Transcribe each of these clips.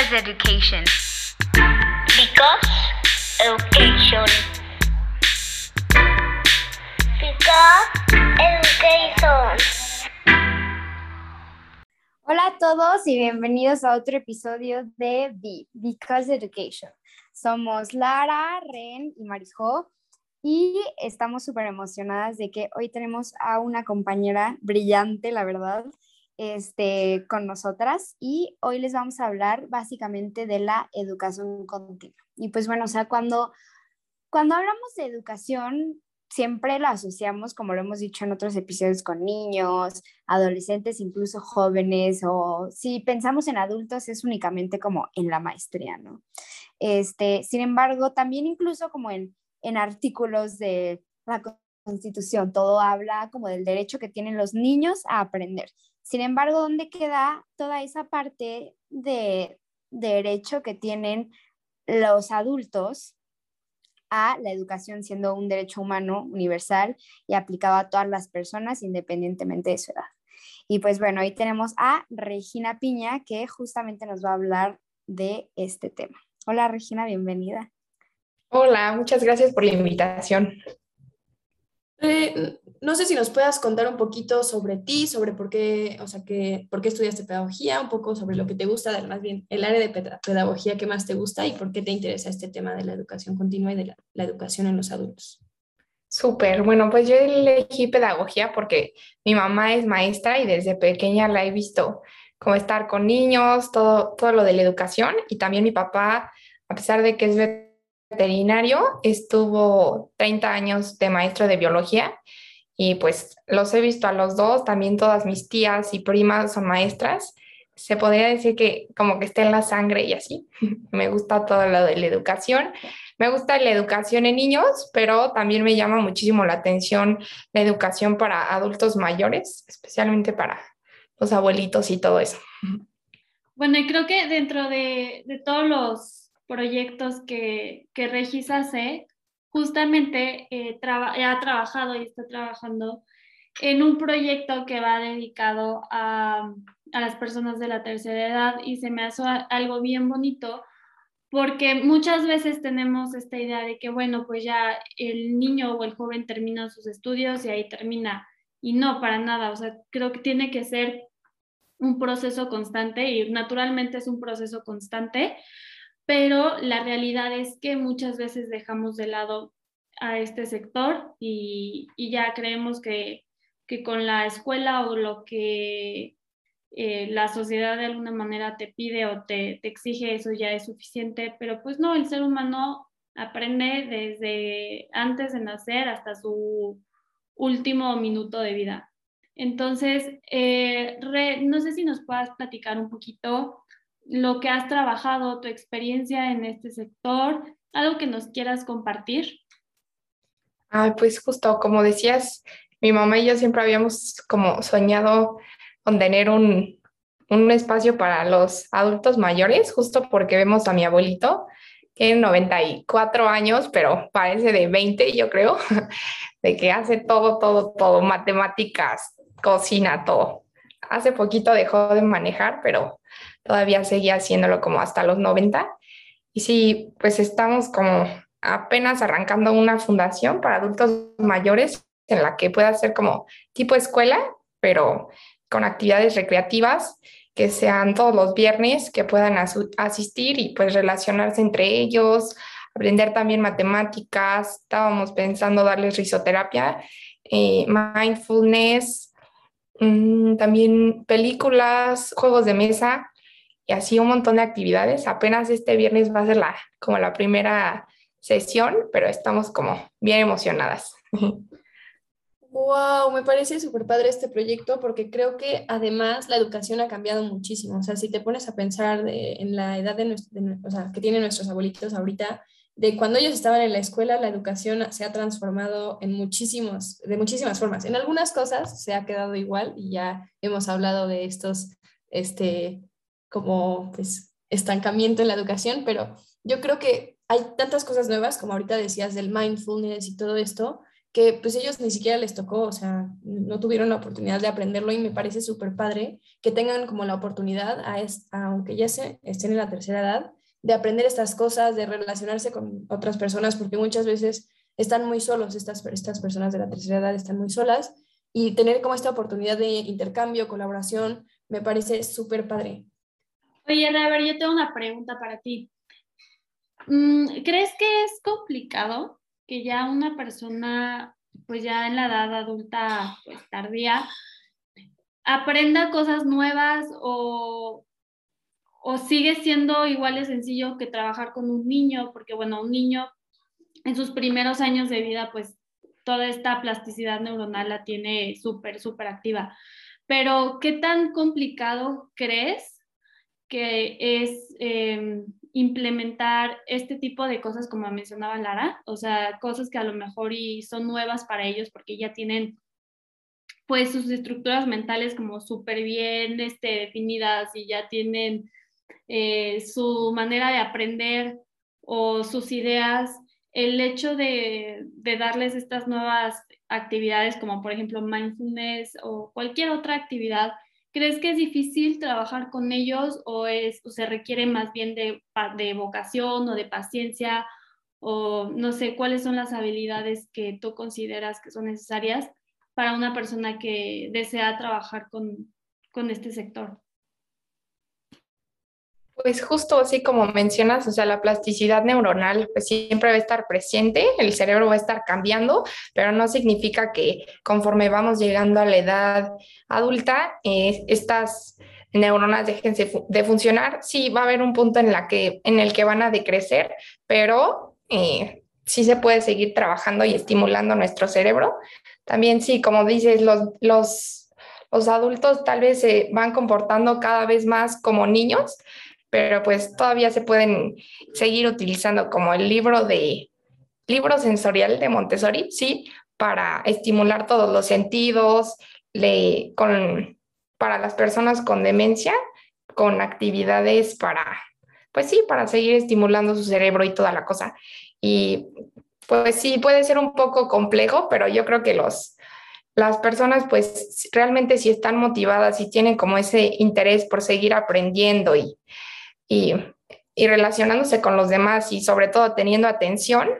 Because education. Because education. Because education. Hola a todos y bienvenidos a otro episodio de Be, Because Education. Somos Lara, Ren y Marisjo y estamos súper emocionadas de que hoy tenemos a una compañera brillante, la verdad, este, con nosotras y hoy les vamos a hablar básicamente de la educación continua. Y pues bueno, o sea, cuando, cuando hablamos de educación, siempre la asociamos, como lo hemos dicho en otros episodios, con niños, adolescentes, incluso jóvenes, o si pensamos en adultos es únicamente como en la maestría, ¿no? Este, sin embargo, también incluso como en, en artículos de la Constitución, todo habla como del derecho que tienen los niños a aprender. Sin embargo, ¿dónde queda toda esa parte de, derecho que tienen los adultos a la educación siendo un derecho humano universal y aplicado a todas las personas independientemente de su edad? Y pues bueno, hoy tenemos a Regina Piña que justamente nos va a hablar de este tema. Hola Regina, bienvenida. Hola, muchas gracias por la invitación. Eh, no sé si nos puedas contar un poquito sobre ti, sobre por qué, o sea, que, por qué estudiaste pedagogía, un poco sobre lo que te gusta, más bien el área de pedagogía que más te gusta y por qué te interesa este tema de la educación continua y de la, educación en los adultos. Súper, bueno, pues yo elegí pedagogía porque mi mamá es maestra y desde pequeña la he visto como estar con niños, todo, todo lo de la educación y también mi papá, a pesar de que es veterinario, estuvo 30 años de maestro de biología y pues los he visto a los dos, también todas mis tías y primas son maestras. Se podría decir que como que está en la sangre y así. me gusta todo lo de la educación. Me gusta la educación en niños, pero también me llama muchísimo la atención la educación para adultos mayores, especialmente para los abuelitos y todo eso. Bueno, y creo que dentro de, de todos los proyectos que, que Regis hace, justamente eh, ha trabajado y está trabajando en un proyecto que va dedicado a, a, las personas de la tercera edad y se me hace algo bien bonito porque muchas veces tenemos esta idea de que, bueno, pues ya el niño o el joven termina sus estudios y ahí termina. Y no, para nada. O sea, creo que tiene que ser un proceso constante y naturalmente es un proceso constante, pero la realidad es que muchas veces dejamos de lado a este sector y, ya creemos que, con la escuela o lo que eh, la sociedad de alguna manera te pide o te, exige, eso ya es suficiente, pero pues no, el ser humano aprende desde antes de nacer hasta su último minuto de vida. Entonces, eh, no sé si nos puedas platicar un poquito lo que has trabajado, tu experiencia en este sector, algo que nos quieras compartir. Ah, pues justo como decías, mi mamá y yo siempre habíamos como soñado con tener un, un espacio para los adultos mayores, justo porque vemos a mi abuelito, tiene 94 años, pero parece de 20, yo creo, de que hace todo, todo, todo, matemáticas, cocina, todo. Hace poquito dejó de manejar, pero todavía seguía haciéndolo como hasta los 90. Y sí, pues estamos como apenas arrancando una fundación para adultos mayores en la que pueda ser como tipo escuela, pero con actividades recreativas que sean todos los viernes, que puedan asistir y pues relacionarse entre ellos, aprender también matemáticas. Estábamos pensando darles risoterapia, eh, mindfulness, mm, también películas, juegos de mesa y así un montón de actividades. Apenas este viernes va a ser la, como la primera sesión, pero estamos como bien emocionadas. Wow, me parece súper padre este proyecto porque creo que además la educación ha cambiado muchísimo. O sea, si te pones a pensar en la edad de, o sea, que tienen nuestros abuelitos ahorita, de cuando ellos estaban en la escuela, la educación se ha transformado en muchísimos, de muchísimas formas. En algunas cosas se ha quedado igual y ya hemos hablado de estos, este, como pues, estancamiento en la educación, pero yo creo que hay tantas cosas nuevas, como ahorita decías del mindfulness y todo esto, que pues ellos ni siquiera les tocó, o sea, no tuvieron la oportunidad de aprenderlo y me parece súper padre que tengan como la oportunidad, a aunque ya se, estén en la tercera edad, de aprender estas cosas, de relacionarse con otras personas, porque muchas veces están muy solos, estas, estas personas de la tercera edad están muy solas, y tener como esta oportunidad de intercambio, colaboración, me parece súper padre. Oye, a ver, yo tengo una pregunta para ti. Mm, ¿Crees que es complicado que ya una persona, pues ya en la edad adulta, pues tardía, aprenda cosas nuevas o, o sigue siendo igual de sencillo que trabajar con un niño? Porque bueno, un niño en sus primeros años de vida, pues toda esta plasticidad neuronal la tiene súper, súper activa. Pero, ¿qué tan complicado crees que es em, implementar este tipo de cosas como mencionaba Lara? O sea, cosas que a lo mejor y son nuevas para ellos porque ya tienen pues sus estructuras mentales como súper bien este, definidas y ya tienen eh, su manera de aprender o sus ideas el hecho de, darles estas nuevas actividades, como por ejemplo mindfulness o cualquier otra actividad, ¿crees que es difícil trabajar con ellos o, es, se requiere más bien de, de vocación o de paciencia? O no sé, ¿cuáles son las habilidades que tú consideras que son necesarias para una persona que desea trabajar con, con este sector? Pues justo así como mencionas, o sea, la plasticidad neuronal pues siempre va a estar presente, el cerebro va a estar cambiando, pero no significa que conforme vamos llegando a la edad adulta, eh, estas neuronas dejen de funcionar. Sí, va a haber un punto en, la que, en el que van a decrecer, pero eh, sí se puede seguir trabajando y estimulando nuestro cerebro. También sí, como dices, los, los, los adultos tal vez se van comportando cada vez más como niños, pero pues todavía se pueden seguir utilizando como el libro de libro sensorial de Montessori, sí, para estimular todos los sentidos, le, con, para las personas con demencia, con actividades para, pues sí, para seguir estimulando su cerebro y toda la cosa. Y pues sí, puede ser un poco complejo, pero yo creo que los, las personas pues realmente si están motivadas y tienen como ese interés por seguir aprendiendo y y, relacionándose con los demás y sobre todo teniendo atención,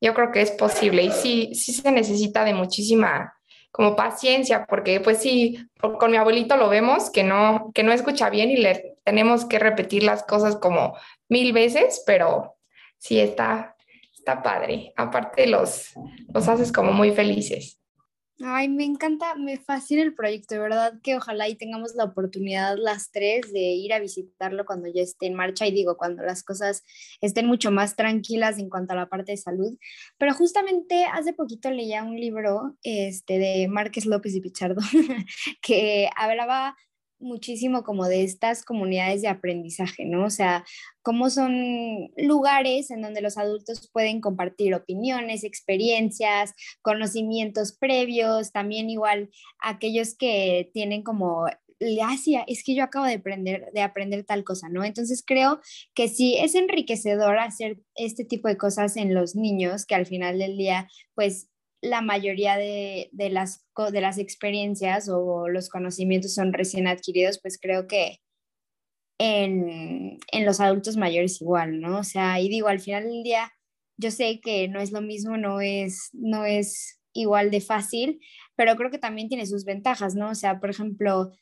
yo creo que es posible y sí, sí se necesita de muchísima como paciencia, porque pues sí, con mi abuelito lo vemos que no, que no escucha bien y le tenemos que repetir las cosas como mil veces, pero sí está, está padre. Aparte los, los haces como muy felices. Ay, me encanta, me fascina el proyecto, de verdad que ojalá y tengamos la oportunidad las tres de ir a visitarlo cuando ya esté en marcha y digo, cuando las cosas estén mucho más tranquilas en cuanto a la parte de salud. Pero justamente hace poquito leía un libro este, de Márquez López y Pichardo que hablaba muchísimo como de estas comunidades de aprendizaje, ¿no? O sea, cómo son lugares en donde los adultos pueden compartir opiniones, experiencias, conocimientos previos, también igual aquellos que tienen como hacía, es que yo acabo de aprender, de aprender tal cosa, ¿no? Entonces creo que sí es enriquecedor hacer este tipo de cosas en los niños, que al final del día, pues la mayoría de, las, de las experiencias o los conocimientos son recién adquiridos, pues creo que en, los adultos mayores igual, ¿no? O sea, y digo, al final del día, yo sé que no es lo mismo, no es, no es igual de fácil, pero creo que también tiene sus ventajas, ¿no? O sea, por ejemplo,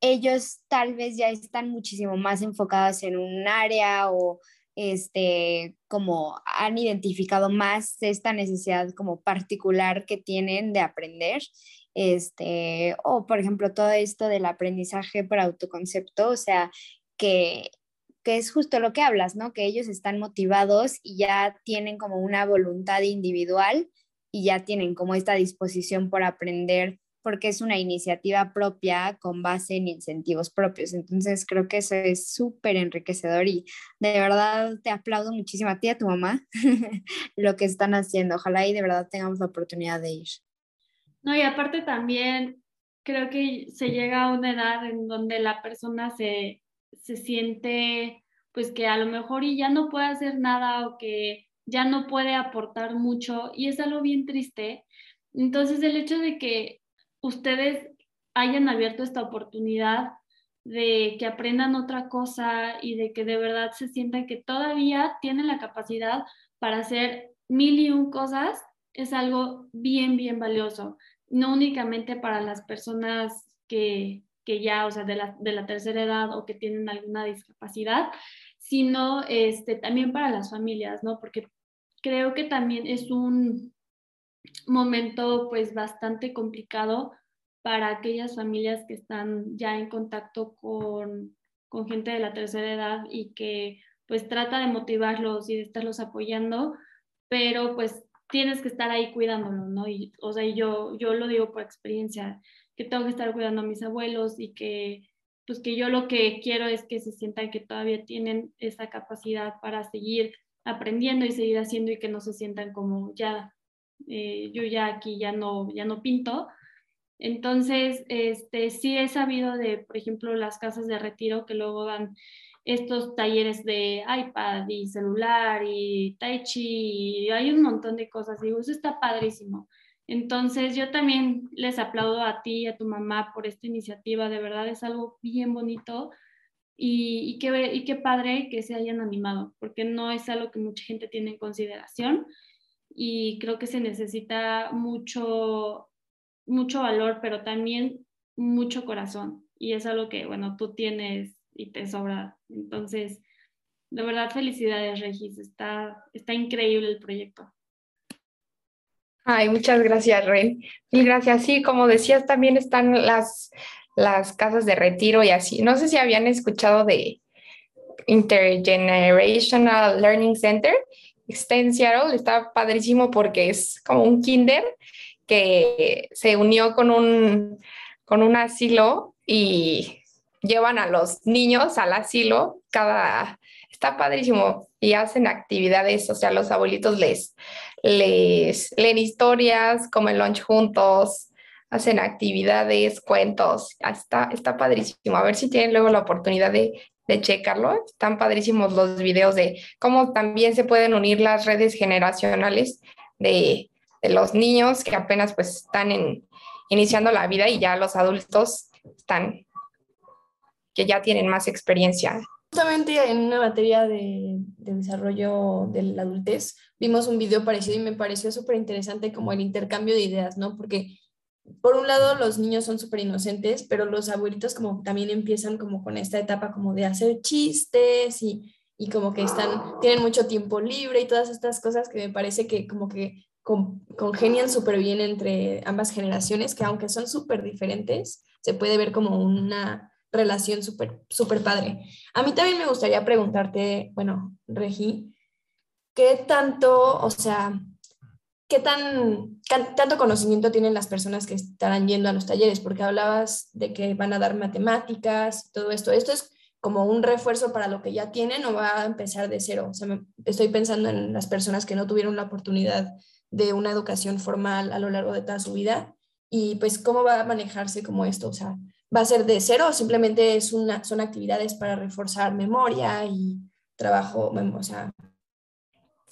ellos tal vez ya están muchísimo más enfocados en un área o este, como han identificado más esta necesidad como particular que tienen de aprender, este, o por ejemplo todo esto del aprendizaje por autoconcepto, o sea, que, que es justo lo que hablas, ¿no? Que ellos están motivados y ya tienen como una voluntad individual y ya tienen como esta disposición por aprender porque es una iniciativa propia con base en incentivos propios. Entonces creo que eso es súper enriquecedor y de verdad te aplaudo muchísimo a ti y a tu mamá lo que están haciendo. Ojalá y de verdad tengamos la oportunidad de ir. No, y aparte también creo que se llega a una edad en donde la persona se, se siente pues que a lo mejor y ya no puede hacer nada o que ya no puede aportar mucho y es algo bien triste. Entonces el hecho de que ustedes hayan abierto esta oportunidad de que aprendan otra cosa y de que de verdad se sientan que todavía tienen la capacidad para hacer mil y un cosas, es algo bien, bien valioso. No únicamente para las personas que, que ya, o sea, de la, de la tercera edad o que tienen alguna discapacidad, sino este, también para las familias, ¿no? Porque creo que también es un momento pues bastante complicado para aquellas familias que están ya en contacto con, con gente de la tercera edad y que pues trata de motivarlos y de estarlos apoyando, pero pues tienes que estar ahí cuidándolos, ¿no? Y, o sea, yo, yo lo digo por experiencia, que tengo que estar cuidando a mis abuelos y que pues que yo lo que quiero es que se sientan que todavía tienen esa capacidad para seguir aprendiendo y seguir haciendo y que no se sientan como ya, eh, yo ya aquí ya no, ya no pinto, entonces, este, sí he sabido de, por ejemplo, las casas de retiro que luego dan estos talleres de iPad y celular y Tai Chi, y hay un montón de cosas. Digo, eso está padrísimo. Entonces, yo también les aplaudo a ti y a tu mamá por esta iniciativa. De verdad es algo bien bonito y, y, y qué padre que se hayan animado, porque no es algo que mucha gente tiene en consideración y creo que se necesita mucho mucho valor, pero también mucho corazón. Y es algo que, bueno, tú tienes y te sobra. Entonces, de verdad, felicidades, Regis. Está, está increíble el proyecto. Ay, muchas gracias, Ren. Mil gracias. Sí, como decías, también están las, las casas de retiro y así. No sé si habían escuchado de Intergenerational Learning Center. Está está padrísimo porque es como un kinder que se unió con un, con un asilo y llevan a los niños al asilo cada, está padrísimo y hacen actividades, o sea, los abuelitos les, les leen historias, comen lunch juntos, hacen actividades, cuentos, está, está padrísimo. A ver si tienen luego la oportunidad de, de checarlo. Están padrísimos los videos de cómo también se pueden unir las redes generacionales de, de los niños que apenas pues están en, iniciando la vida y ya los adultos están, que ya tienen más experiencia. Justamente en una materia de, de desarrollo de la adultez vimos un video parecido y me pareció súper interesante como el intercambio de ideas, ¿no? Porque por un lado los niños son súper inocentes, pero los abuelitos como también empiezan como con esta etapa como de hacer chistes y, y como que están, tienen mucho tiempo libre y todas estas cosas que me parece que como que congenian súper bien entre ambas generaciones, que aunque son súper diferentes, se puede ver como una relación súper super padre. A mí también me gustaría preguntarte, bueno, Regi, ¿qué tanto, o sea, qué tan, tanto conocimiento tienen las personas que estarán yendo a los talleres? Porque hablabas de que van a dar matemáticas, todo esto. ¿Esto es como un refuerzo para lo que ya tienen o va a empezar de cero? O sea, estoy pensando en las personas que no tuvieron la oportunidad de una educación formal a lo largo de toda su vida y pues cómo va a manejarse como esto, o sea, va a ser de cero o simplemente es una, son actividades para reforzar memoria y trabajo, o sea.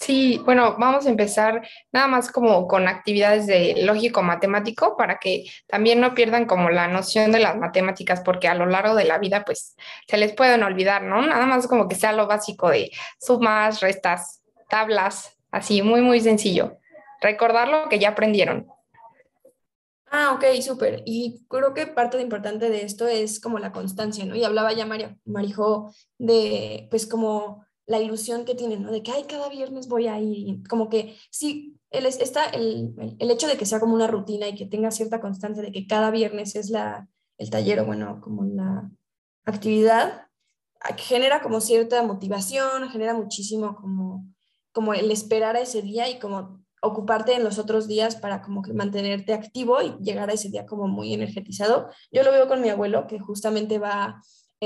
Sí, bueno, vamos a empezar nada más como con actividades de lógico matemático para que también no pierdan como la noción de las matemáticas porque a lo largo de la vida pues se les pueden olvidar, ¿no? Nada más como que sea lo básico de sumas, restas, tablas, así, muy, muy sencillo recordar lo que ya aprendieron. Ah, ok, súper. Y creo que parte de importante de esto es como la constancia, ¿no? Y hablaba ya María, Marijo de, pues como la ilusión que tienen, ¿no? De que, ay, cada viernes voy a ir. Como que sí, el, está el, el, hecho de que sea como una rutina y que tenga cierta constancia de que cada viernes es la, el taller o bueno, como la actividad, genera como cierta motivación, genera muchísimo como, como el esperar a ese día y como ocuparte en los otros días para como que mantenerte activo y llegar a ese día como muy energetizado. Yo lo veo con mi abuelo que justamente va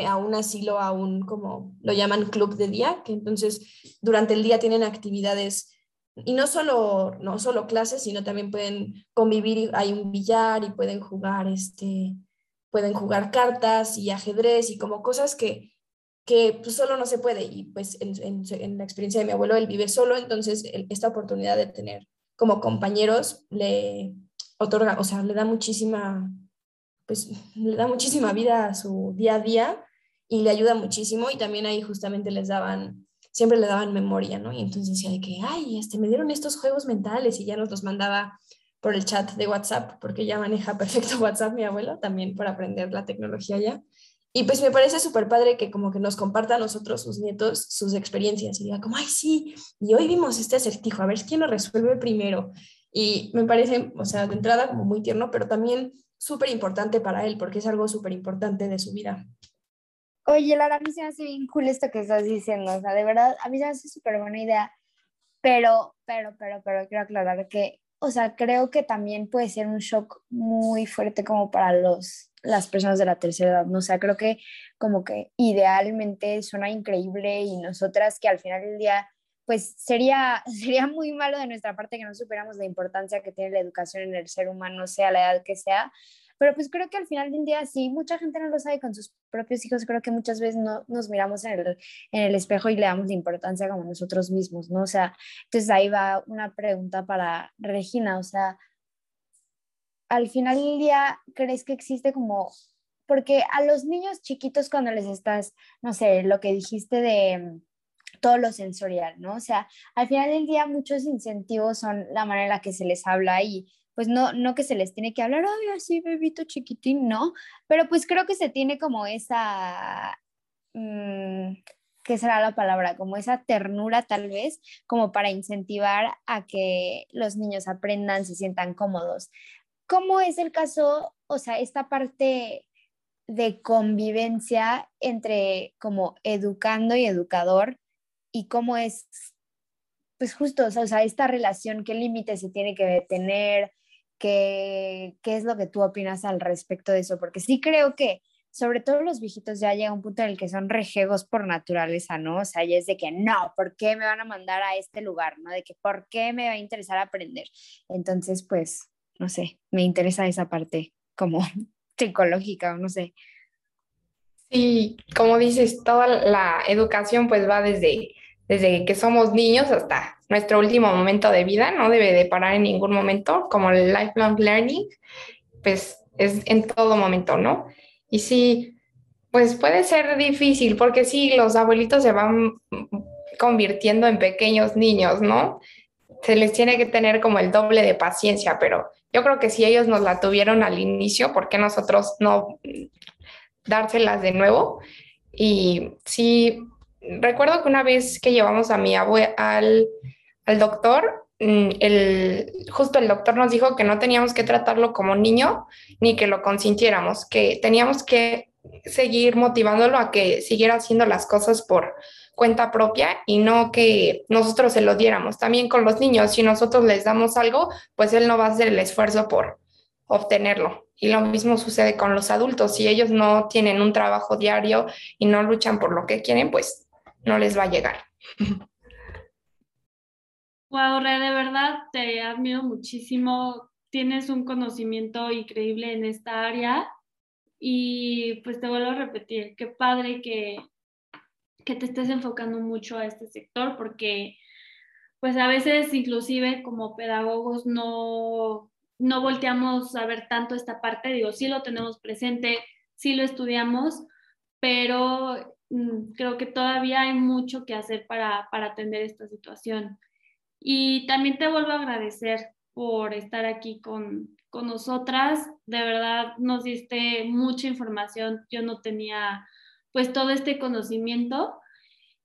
a un asilo, a un como lo llaman club de día, que entonces durante el día tienen actividades y no solo, no solo clases, sino también pueden convivir, hay un billar y pueden jugar, este, pueden jugar cartas y ajedrez y como cosas que que pues, solo no se puede. Y pues en, la experiencia de mi abuelo él vive solo, entonces esta oportunidad de tener como compañeros le otorga, o sea, le da muchísima, pues le da muchísima vida a su día a día y le ayuda muchísimo y también ahí justamente les daban, siempre le daban memoria, ¿no? Y entonces decía de que, ay, este, me dieron estos juegos mentales y ya nos los mandaba por el chat de WhatsApp, porque ya maneja perfecto WhatsApp mi abuelo, también por aprender la tecnología ya. Y pues me parece súper padre que como que nos comparta a nosotros, sus nietos, sus experiencias y diga como, ay, sí, y hoy vimos este acertijo, a ver quién lo resuelve primero. Y me parece, o sea, de entrada como muy tierno, pero también súper importante para él, porque es algo súper importante de su vida. Oye, Lara, a mí se me hace bien cool esto que estás diciendo, o sea, de verdad, a mí se me hace súper buena idea, pero, pero, pero, pero quiero aclarar que, o sea, creo que también puede ser un shock muy fuerte como para los las personas de la tercera edad, ¿no? O sea, creo que como que idealmente suena increíble y nosotras que al final del día, pues sería, sería muy malo de nuestra parte que no superamos la importancia que tiene la educación en el ser humano, sea la edad que sea, pero pues creo que al final del día sí, mucha gente no lo sabe con sus propios hijos, creo que muchas veces no nos miramos en el, en el espejo y le damos la importancia como nosotros mismos, ¿no? O sea, entonces ahí va una pregunta para Regina, o sea, al final del día crees que existe como, porque a los niños chiquitos cuando les estás, no sé, lo que dijiste de mm, todo lo sensorial, ¿no? O sea, al final del día muchos incentivos son la manera en la que se les habla y pues no, no que se les tiene que hablar, ay, así, bebito chiquitín, no, pero pues creo que se tiene como esa, mm, ¿qué será la palabra? Como esa ternura tal vez, como para incentivar a que los niños aprendan, se sientan cómodos. ¿Cómo es el caso, o sea, esta parte de convivencia entre como educando y educador y cómo es, pues justo, o sea, esta relación, qué límites se tiene que tener, qué, qué es lo que tú opinas al respecto de eso, porque sí creo que sobre todo los viejitos ya llega un punto en el que son rejegos por naturaleza, ¿no? O sea, ya es de que no, ¿por qué me van a mandar a este lugar? ¿No? De que ¿por qué me va a interesar aprender? Entonces, pues, no sé, me interesa esa parte como psicológica o no sé. Sí, como dices, toda la educación pues va desde, desde que somos niños hasta nuestro último momento de vida, no debe de parar en ningún momento, como el lifelong learning, pues es en todo momento, ¿no? Y sí, pues puede ser difícil porque sí, los abuelitos se van convirtiendo en pequeños niños, ¿no? Se les tiene que tener como el doble de paciencia, pero yo creo que si ellos nos la tuvieron al inicio, ¿por qué nosotros no dárselas de nuevo? Y sí, recuerdo que una vez que llevamos a mi abuelo al, al doctor, mm, el, justo el doctor nos dijo que no teníamos que tratarlo como niño ni que lo consintiéramos, que teníamos que seguir motivándolo a que siguiera haciendo las cosas por, cuenta propia y no que nosotros se lo diéramos. También con los niños, si nosotros les damos algo, pues él no va a hacer el esfuerzo por obtenerlo. Y lo mismo sucede con los adultos. Si ellos no tienen un trabajo diario y no luchan por lo que quieren, pues no les va a llegar. Wow, Re, de verdad te admiro muchísimo. Tienes un conocimiento increíble en esta área y pues te vuelvo a repetir, qué padre que, que te estés enfocando mucho a este sector porque pues a veces inclusive como pedagogos no, no volteamos a ver tanto esta parte, digo, sí lo tenemos presente, sí lo estudiamos, pero mm, creo que todavía hay mucho que hacer para, para atender esta situación. Y también te vuelvo a agradecer por estar aquí con, con nosotras. De verdad nos diste mucha información. Yo no tenía pues todo este conocimiento.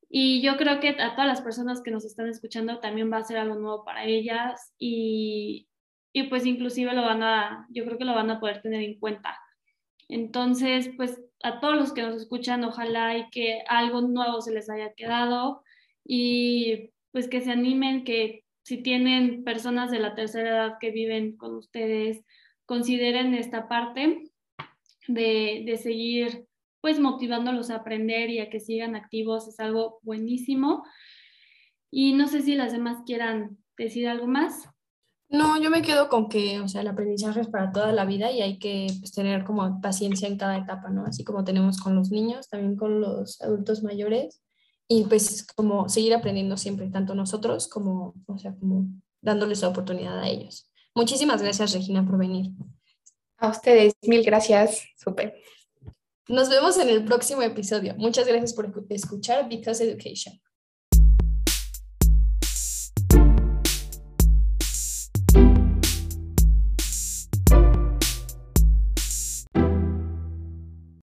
Y yo creo que a todas las personas que nos están escuchando también va a ser algo nuevo para ellas y, y pues inclusive lo van a, yo creo que lo van a poder tener en cuenta. Entonces, pues a todos los que nos escuchan, ojalá y que algo nuevo se les haya quedado y pues que se animen, que si tienen personas de la tercera edad que viven con ustedes, consideren esta parte de, de seguir pues motivándolos a aprender y a que sigan activos es algo buenísimo. Y no sé si las demás quieran decir algo más. No, yo me quedo con que, o sea, el aprendizaje es para toda la vida y hay que pues, tener como paciencia en cada etapa, ¿no? Así como tenemos con los niños, también con los adultos mayores y pues como seguir aprendiendo siempre, tanto nosotros como, o sea, como dándoles la oportunidad a ellos. Muchísimas gracias, Regina, por venir. A ustedes, mil gracias. Súper. Nos vemos en el próximo episodio. Muchas gracias por escuchar Because Education.